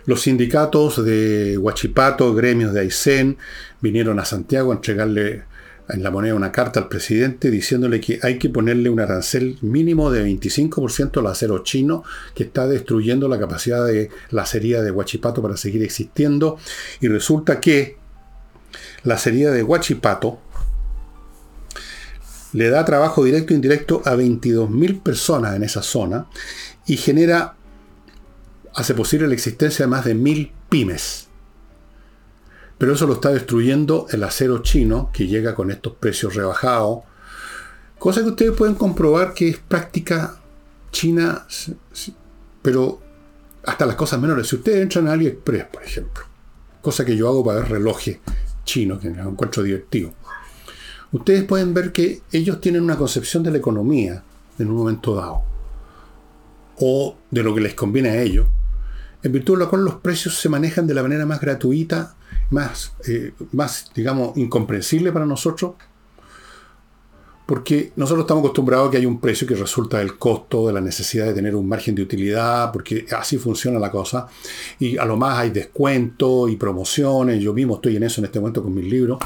los sindicatos de Huachipato, gremios de Aysén, vinieron a Santiago a entregarle en la moneda una carta al presidente diciéndole que hay que ponerle un arancel mínimo de 25% al acero chino que está destruyendo la capacidad de la acería de Huachipato para seguir existiendo. Y resulta que la acería de Huachipato le da trabajo directo e indirecto a 22.000 personas en esa zona y genera, hace posible la existencia de más de 1.000 pymes. Pero eso lo está destruyendo el acero chino que llega con estos precios rebajados. Cosa que ustedes pueden comprobar que es práctica china, pero hasta las cosas menores. Si ustedes entran a AliExpress, por ejemplo, cosa que yo hago para ver relojes chinos, que encuentro divertido ustedes pueden ver que ellos tienen una concepción de la economía en un momento dado, o de lo que les conviene a ellos, en virtud de lo cual los precios se manejan de la manera más gratuita, más, eh, más digamos, incomprensible para nosotros, porque nosotros estamos acostumbrados a que hay un precio que resulta del costo, de la necesidad de tener un margen de utilidad, porque así funciona la cosa. Y a lo más hay descuentos y promociones. Yo mismo estoy en eso en este momento con mis libros.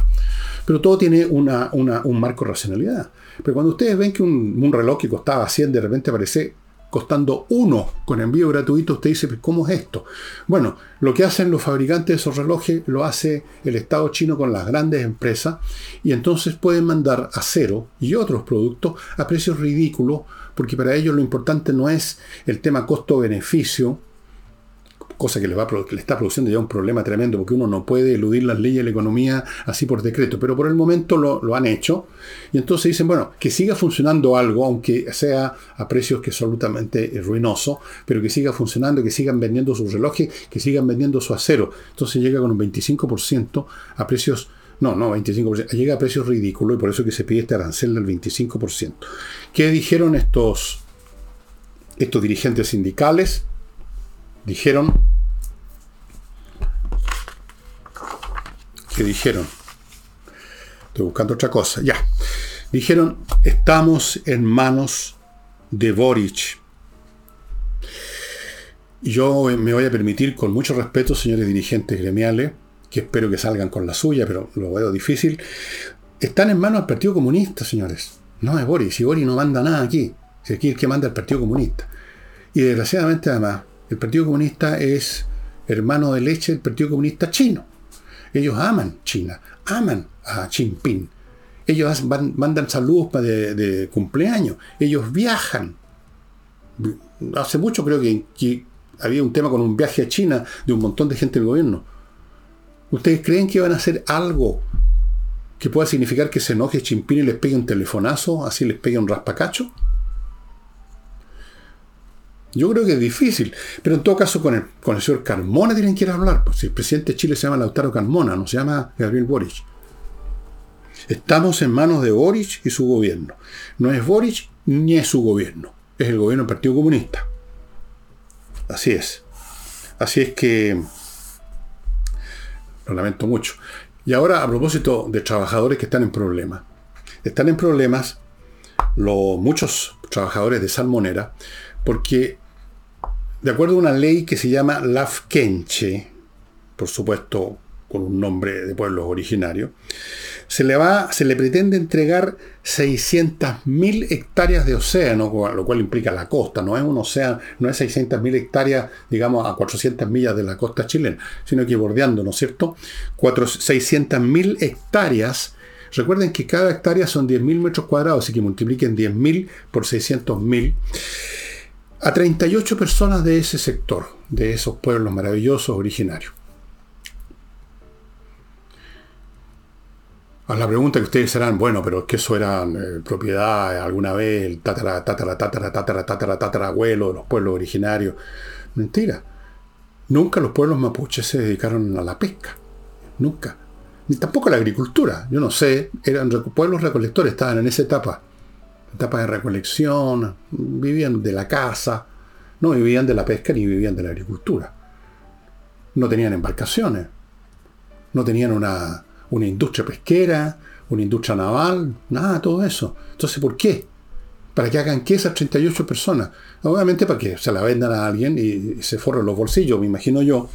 Pero todo tiene una, un marco de racionalidad. Pero cuando ustedes ven que un, un reloj que costaba 100 de repente aparece costando uno con envío gratuito, usted dice, ¿cómo es esto? Bueno, lo que hacen los fabricantes de esos relojes lo hace el Estado chino con las grandes empresas y entonces pueden mandar acero y otros productos a precios ridículos porque para ellos lo importante no es el tema costo-beneficio, cosa que le, está produciendo ya un problema tremendo, porque uno no puede eludir las leyes de la economía así por decreto, pero por el momento lo, han hecho, y entonces dicen, bueno, que siga funcionando algo, aunque sea a precios que absolutamente ruinoso, pero que siga funcionando, que sigan vendiendo sus relojes, que sigan vendiendo su acero. Entonces llega con un 25% a precios no, no, 25%. Llega a precios ridículos y por eso que se pide este arancel del 25%. ¿Qué dijeron estos, estos dirigentes sindicales? Dijeron que dijeron, estoy buscando otra cosa, ya, dijeron, estamos en manos de Boric. Yo me voy a permitir, con mucho respeto, señores dirigentes gremiales, que espero que salgan con la suya, pero lo veo difícil, están en manos del Partido Comunista, señores. No es Boris, y Boris no manda nada aquí. Es aquí el que manda el Partido Comunista. Y desgraciadamente, además, el Partido Comunista es hermano de leche del Partido Comunista chino. Ellos aman China, aman a Xi Jinping. Ellos mandan saludos de, cumpleaños. Ellos viajan. Hace mucho creo que, había un tema con un viaje a China de un montón de gente del gobierno. ¿Ustedes creen que van a hacer algo que pueda significar que se enoje Jinping y les pegue un telefonazo, así les pegue un raspacacho? Yo creo que es difícil, pero en todo caso con el, con el señor Carmona tienen que ir a hablar. Pues si el presidente de Chile se llama Lautaro Carmona, no se llama Gabriel Boric. Estamos en manos de Boric y su gobierno. No es Boric ni es su gobierno, es el gobierno del Partido Comunista. Así es. Así es que lo lamento mucho. Y ahora, a propósito de trabajadores que están en problemas. Están en problemas los, muchos trabajadores de Salmonera porque de acuerdo a una ley que se llama Lafkenche, por supuesto con un nombre de pueblos originarios, se le, va, se le pretende entregar 600.000 hectáreas de océano, lo cual implica la costa, no es un océano, no es 600.000 hectáreas, digamos, a 400 millas de la costa chilena, sino que bordeando, ¿no es cierto? 600.000 hectáreas, recuerden que cada hectárea son 10.000 metros cuadrados, así que multipliquen 10.000 por 600.000 a 38 personas de ese sector, de esos pueblos maravillosos originarios. A la pregunta que ustedes serán, bueno, pero es que eso era eh, propiedad alguna vez, el tatara, tatara, tatara, tatara, tatara, tatara, abuelo de los pueblos originarios. Mentira. Nunca los pueblos mapuches se dedicaron a la pesca. Nunca. Ni tampoco a la agricultura. Yo no sé. Eran pueblos recolectores, estaban en esa etapa etapa de recolección, vivían de la caza, no vivían de la pesca ni vivían de la agricultura. No tenían embarcaciones, no tenían una, una industria pesquera, una industria naval, nada, todo eso. Entonces, ¿por qué? ¿Para que hagan qué esas 38 personas? Obviamente para que se la vendan a alguien y se forren los bolsillos, me imagino yo.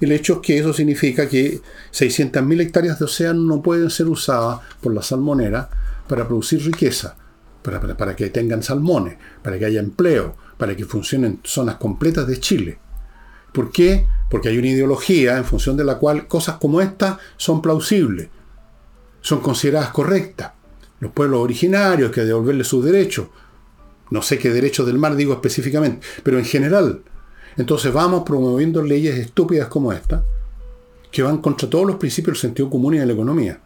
El hecho es que eso significa que 600.000 hectáreas de océano no pueden ser usadas por la salmonera para producir riqueza para, que tengan salmones, para que haya empleo, para que funcionen zonas completas de Chile. ¿Por qué? Porque hay una ideología en función de la cual cosas como esta son plausibles, son consideradas correctas. los pueblos originarios, que devolverles sus derechos. No sé qué derechos del mar digo específicamente, pero en general. Entonces vamos promoviendo leyes estúpidas como esta, que van contra todos los principios del sentido común y de la economía.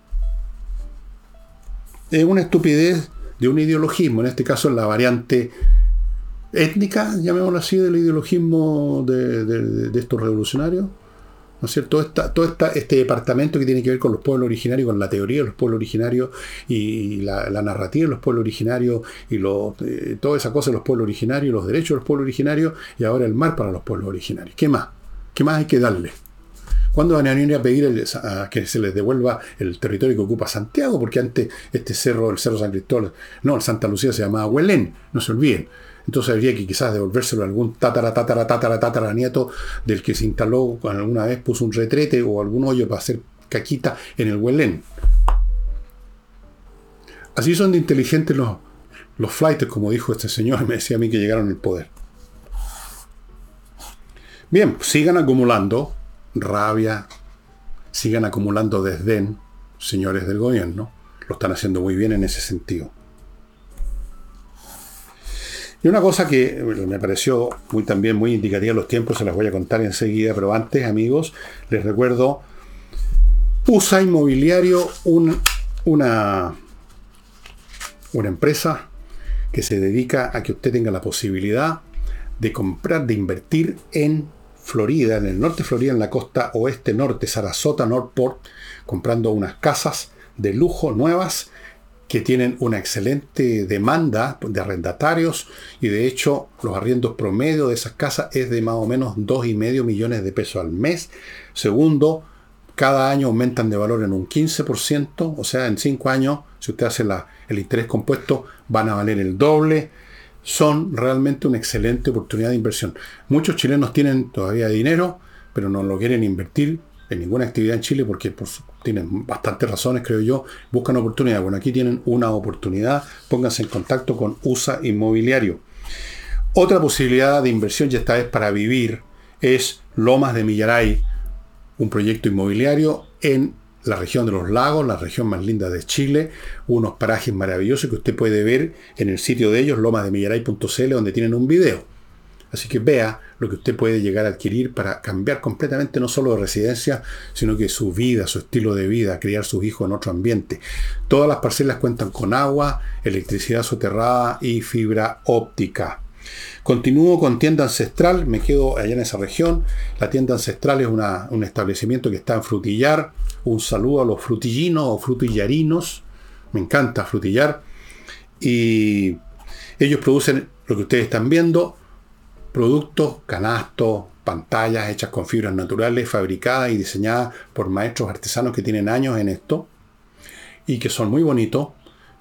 Es una estupidez de un ideologismo, en este caso en la variante étnica, llamémoslo así, del ideologismo de, estos revolucionarios. ¿No es cierto? Todo, este departamento que tiene que ver con los pueblos originarios, con la teoría de los pueblos originarios y la, narrativa de los pueblos originarios y eh, toda esa cosa de los pueblos originarios, los derechos de los pueblos originarios y ahora el mar para los pueblos originarios. ¿Qué más? ¿Qué más hay que darle? ¿Cuándo van a venir a pedir que se les devuelva el territorio que ocupa Santiago? Porque antes este cerro, el Cerro San Cristóbal, no, el Santa Lucía se llamaba Huelén, no se olviden. Entonces habría que quizás devolvérselo a algún tatara, tatara, tatara, tatara nieto del que se instaló alguna vez, puso un retrete o algún hoyo para hacer caquita en el Huelén. Así son de inteligentes los, los como dijo este señor, *laughs* me decía a mí que llegaron al poder. Bien, sigan acumulando rabia, sigan acumulando desdén, señores del gobierno. Lo están haciendo muy bien en ese sentido. Y una cosa que me pareció muy, también muy indicativa los tiempos, se las voy a contar enseguida, pero antes, amigos, les recuerdo, USA Inmobiliario, una, una empresa que se dedica a que usted tenga la posibilidad de comprar, de invertir en Florida, en el norte Florida, en la costa oeste norte, Sarasota, Northport, comprando unas casas de lujo nuevas que tienen una excelente demanda de arrendatarios y de hecho los arriendos promedio de esas casas es de más o menos 2,5 millones de pesos al mes. Segundo, cada año aumentan de valor en un 15%, o sea, en 5 años, si usted hace el interés compuesto, van a valer el doble. Son realmente una excelente oportunidad de inversión. Muchos chilenos tienen todavía dinero, pero no lo quieren invertir en ninguna actividad en Chile porque tienen bastantes razones, creo yo, buscan oportunidad. Bueno, aquí tienen una oportunidad, pónganse en contacto con USA Inmobiliario. Otra posibilidad de inversión, y esta vez para vivir, es Lomas de Millaray, un proyecto inmobiliario en la región de los lagos, la región más linda de Chile, unos parajes maravillosos que usted puede ver en el sitio de ellos, lomasdemillaray.cl, donde tienen un video. Así que vea lo que usted puede llegar a adquirir para cambiar completamente no solo de residencia, sino que su vida, su estilo de vida, criar sus hijos en otro ambiente. Todas las parcelas cuentan con agua, electricidad soterrada y fibra óptica. Continúo con tienda ancestral, me quedo allá en esa región. La tienda ancestral es un establecimiento que está en Frutillar. Un saludo a los frutillinos o frutillarinos. Me encanta frutillar. Y ellos producen lo que ustedes están viendo, productos, canastos, pantallas hechas con fibras naturales, fabricadas y diseñadas por maestros artesanos que tienen años en esto y que son muy bonitos.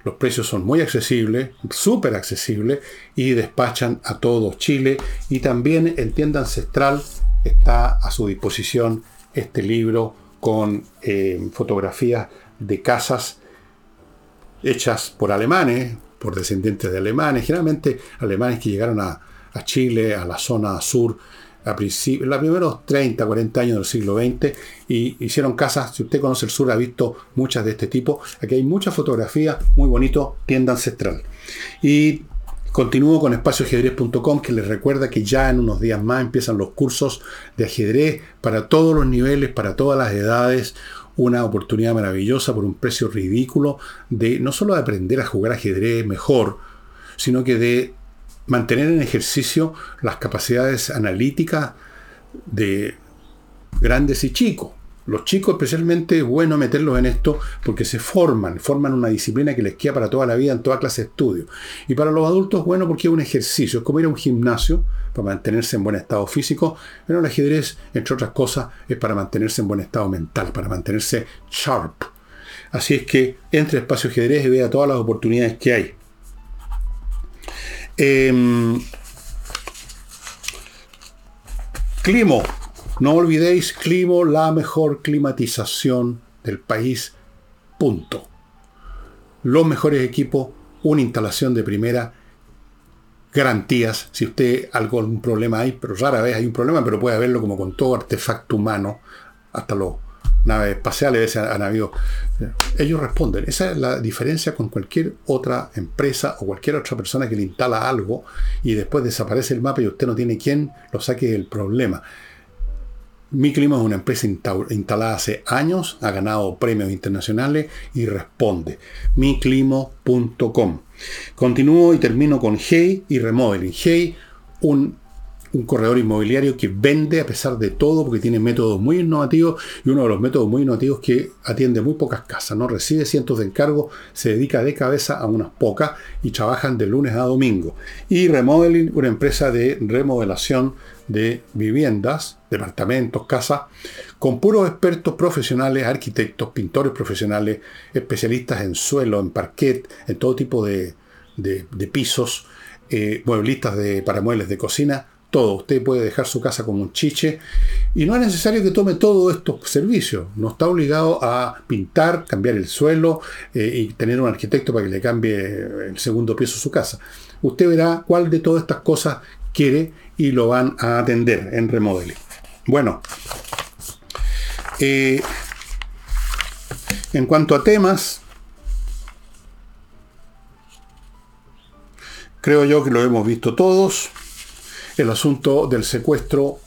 Los precios son muy accesibles, súper accesibles y despachan a todo Chile. Y también en tienda ancestral está a su disposición este libro con eh, fotografías de casas hechas por alemanes, por descendientes de alemanes, generalmente alemanes que llegaron a, a Chile, a la zona sur, a en los primeros 30, 40 años del siglo XX, y hicieron casas, si usted conoce el sur, ha visto muchas de este tipo. Aquí hay muchas fotografías, muy bonito, tienda ancestral. Y continúo con espacioajedrez.com, que les recuerda que ya en unos días más empiezan los cursos de ajedrez para todos los niveles, para todas las edades. Una oportunidad maravillosa por un precio ridículo de no solo de aprender a jugar ajedrez mejor, sino que de mantener en ejercicio las capacidades analíticas de grandes y chicos. Los chicos especialmente es bueno meterlos en esto porque se forman, forman una disciplina que les queda para toda la vida en toda clase de estudio. Y para los adultos es bueno porque es un ejercicio, es como ir a un gimnasio para mantenerse en buen estado físico, pero el ajedrez, entre otras cosas, es para mantenerse en buen estado mental, para mantenerse sharp. Así es que entre espacio ajedrez y vea todas las oportunidades que hay. Em, climo. No olvidéis, Climo, la mejor climatización del país. Punto. Los mejores equipos, una instalación de primera, garantías. Si usted algún problema hay, pero rara vez hay un problema, pero puede haberlo como con todo artefacto humano, hasta los, naves espaciales, a habido... Ellos responden. Esa es la diferencia con cualquier otra empresa o cualquier otra persona que le instala algo y después desaparece el mapa y usted no tiene quien lo saque del problema. Mi Clima es una empresa instalada hace años, ha ganado premios internacionales y responde. miclimo.com. Continúo y termino con Hey y Remodeling. Hey, un un corredor inmobiliario que vende a pesar de todo porque tiene métodos muy innovativos y uno de los métodos muy innovativos que atiende muy pocas casas, no recibe cientos de encargos, se dedica de cabeza a unas pocas y trabajan de lunes a domingo. Y Remodeling, una empresa de remodelación de viviendas, departamentos, casas, con puros expertos profesionales, arquitectos, pintores profesionales, especialistas en suelo, en parquet, en todo tipo de, pisos, eh, mueblistas de, para muebles de cocina, todo. Usted puede dejar su casa como un chiche y no es necesario que tome todos estos servicios. No está obligado a pintar, cambiar el suelo eh, y tener un arquitecto para que le cambie el segundo piso de su casa. Usted verá cuál de todas estas cosas quiere y lo van a atender en remodeling. Bueno, eh, en cuanto a temas, creo yo que lo hemos visto todos. El asunto del secuestro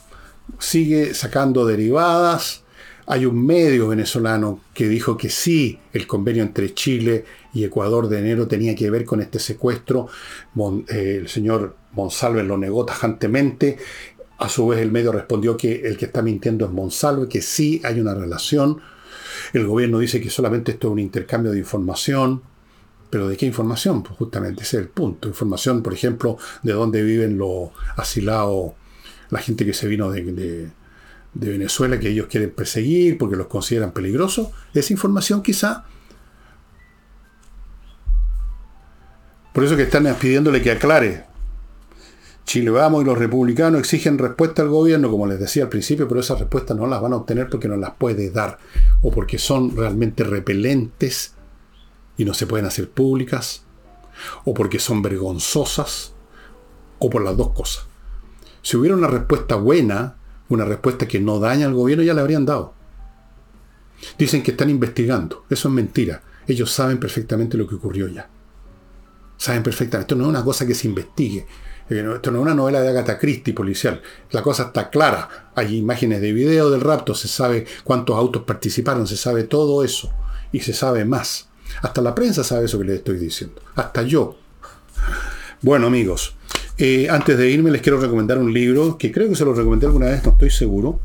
sigue sacando derivadas. Hay un medio venezolano que dijo que sí, el convenio entre Chile y Ecuador de enero tenía que ver con este secuestro. Eh, el señor Monsalve lo negó tajantemente. A su vez el medio respondió que el que está mintiendo es Monsalve, que sí hay una relación. El gobierno dice que solamente esto es un intercambio de información. ¿Pero de qué información? Pues justamente ese es el punto. Información, por ejemplo, de dónde viven los asilados, la gente que se vino de, Venezuela, que ellos quieren perseguir porque los consideran peligrosos. Esa información quizá... Por eso que están pidiéndole que aclare. Chile Vamos y los republicanos exigen respuesta al gobierno, como les decía al principio, pero esas respuestas no las van a obtener porque no las puede dar o porque son realmente repelentes y no se pueden hacer públicas, o porque son vergonzosas, o por las dos cosas. Si hubiera una respuesta buena, una respuesta que no daña al gobierno, ya le habrían dado. Dicen que están investigando. Eso es mentira. Ellos saben perfectamente lo que ocurrió ya. Saben perfectamente. Esto no es una cosa que se investigue. Eh, esto no es una novela de Agatha Christie policial. La cosa está clara. Hay imágenes de video del rapto, se sabe cuántos autos participaron, se sabe todo eso. Y se sabe más. Hasta la prensa sabe eso que les estoy diciendo. Hasta yo. Bueno, amigos, eh, antes de irme les quiero recomendar un libro que creo que se lo recomendé alguna vez, no estoy seguro.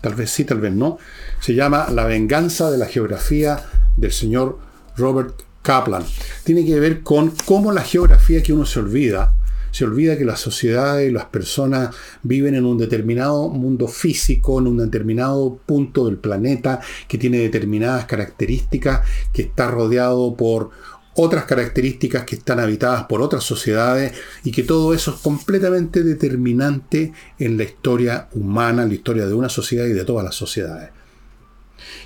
Tal vez sí, tal vez no. Se llama La venganza de la geografía del señor Robert Kaplan. Tiene que ver con cómo la geografía que uno se olvida se olvida que la sociedad y las personas viven en un determinado mundo físico, en un determinado punto del planeta que tiene determinadas características, que está rodeado por otras características que están habitadas por otras sociedades y que todo eso es completamente determinante en la historia humana, en la historia de una sociedad y de todas las sociedades.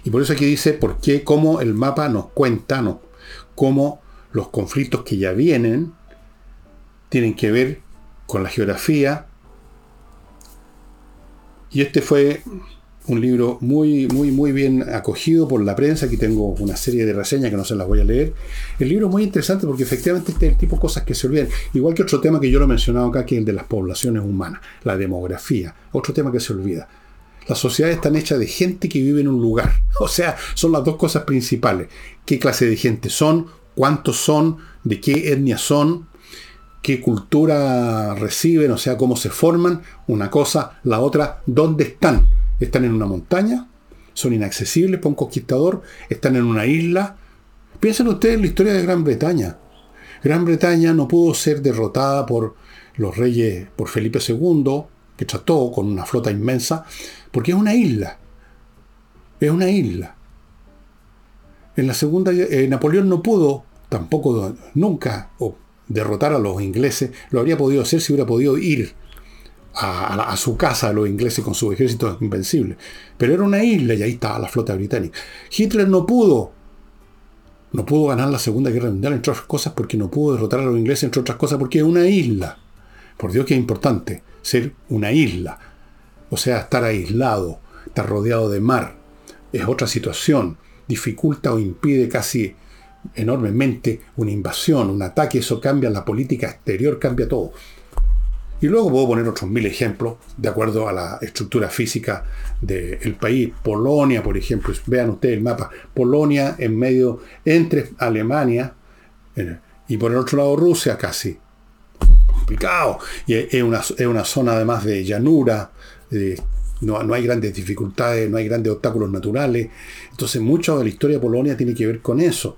Y por eso aquí dice por qué, cómo el mapa nos cuenta, no, cómo los conflictos que ya vienen tienen que ver con la geografía. Y este fue un libro muy, muy, muy bien acogido por la prensa. Aquí tengo una serie de reseñas que no se las voy a leer. El libro es muy interesante porque efectivamente este es el tipo de cosas que se olvidan. Igual que otro tema que yo lo he mencionado acá, que es el de las poblaciones humanas, la demografía. Otro tema que se olvida. Las sociedades están hechas de gente que vive en un lugar. *laughs* O sea, son las dos cosas principales. ¿Qué clase de gente son? ¿Cuántos son? ¿De qué etnia son? Qué cultura reciben, o sea, cómo se forman, una cosa, la otra, dónde están. ¿Están en una montaña? ¿Son inaccesibles para un conquistador? ¿Están en una isla? Piensen ustedes en la historia de Gran Bretaña. Gran Bretaña no pudo ser derrotada por los reyes, por Felipe II, que trató con una flota inmensa, porque es una isla. Es una isla. En la segunda, eh, Napoleón no pudo, tampoco nunca, derrotar a los ingleses, lo habría podido hacer si hubiera podido ir a, su casa a los ingleses con su ejército invencible. Pero era una isla y ahí estaba la flota británica. Hitler no pudo. No pudo ganar la Segunda Guerra Mundial, entre otras cosas, porque no pudo derrotar a los ingleses, entre otras cosas, porque es una isla. Por Dios que es importante ser una isla. O sea, estar aislado, estar rodeado de mar, es otra situación, dificulta o impide casi enormemente una invasión, un ataque, eso cambia la política exterior, cambia todo. Y luego puedo poner otros mil ejemplos de acuerdo a la estructura física del país. Polonia, por ejemplo, vean ustedes el mapa. Polonia en medio entre Alemania eh, y por el otro lado Rusia casi. Complicado. Y es una, es una zona además de llanura, no, no, hay grandes dificultades, no hay grandes obstáculos naturales. Entonces mucho de la historia de Polonia tiene que ver con eso.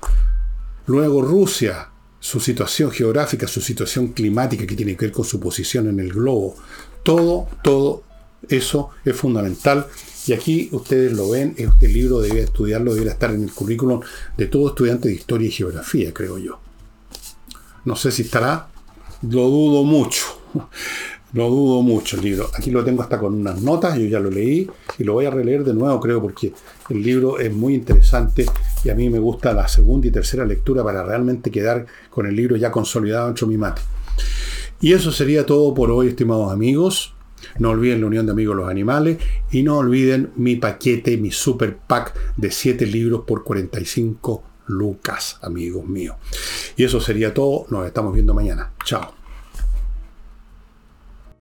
Luego Rusia, su situación geográfica, su situación climática que tiene que ver con su posición en el globo. Todo, todo eso es fundamental. Y aquí ustedes lo ven, este libro debe estudiarlo, debe estar en el currículum de todo estudiante de historia y geografía, creo yo. No sé si estará, lo dudo mucho. Lo dudo mucho el libro. Aquí lo tengo hasta con unas notas, yo ya lo leí y lo voy a releer de nuevo, creo, porque el libro es muy interesante y a mí me gusta la segunda y tercera lectura para realmente quedar con el libro ya consolidado de mi mate. Y eso sería todo por hoy, estimados amigos. No olviden la Unión de Amigos los Animales y no olviden mi paquete, mi super pack de 7 libros por 45 lucas, amigos míos. Y eso sería todo. Nos estamos viendo mañana. Chao.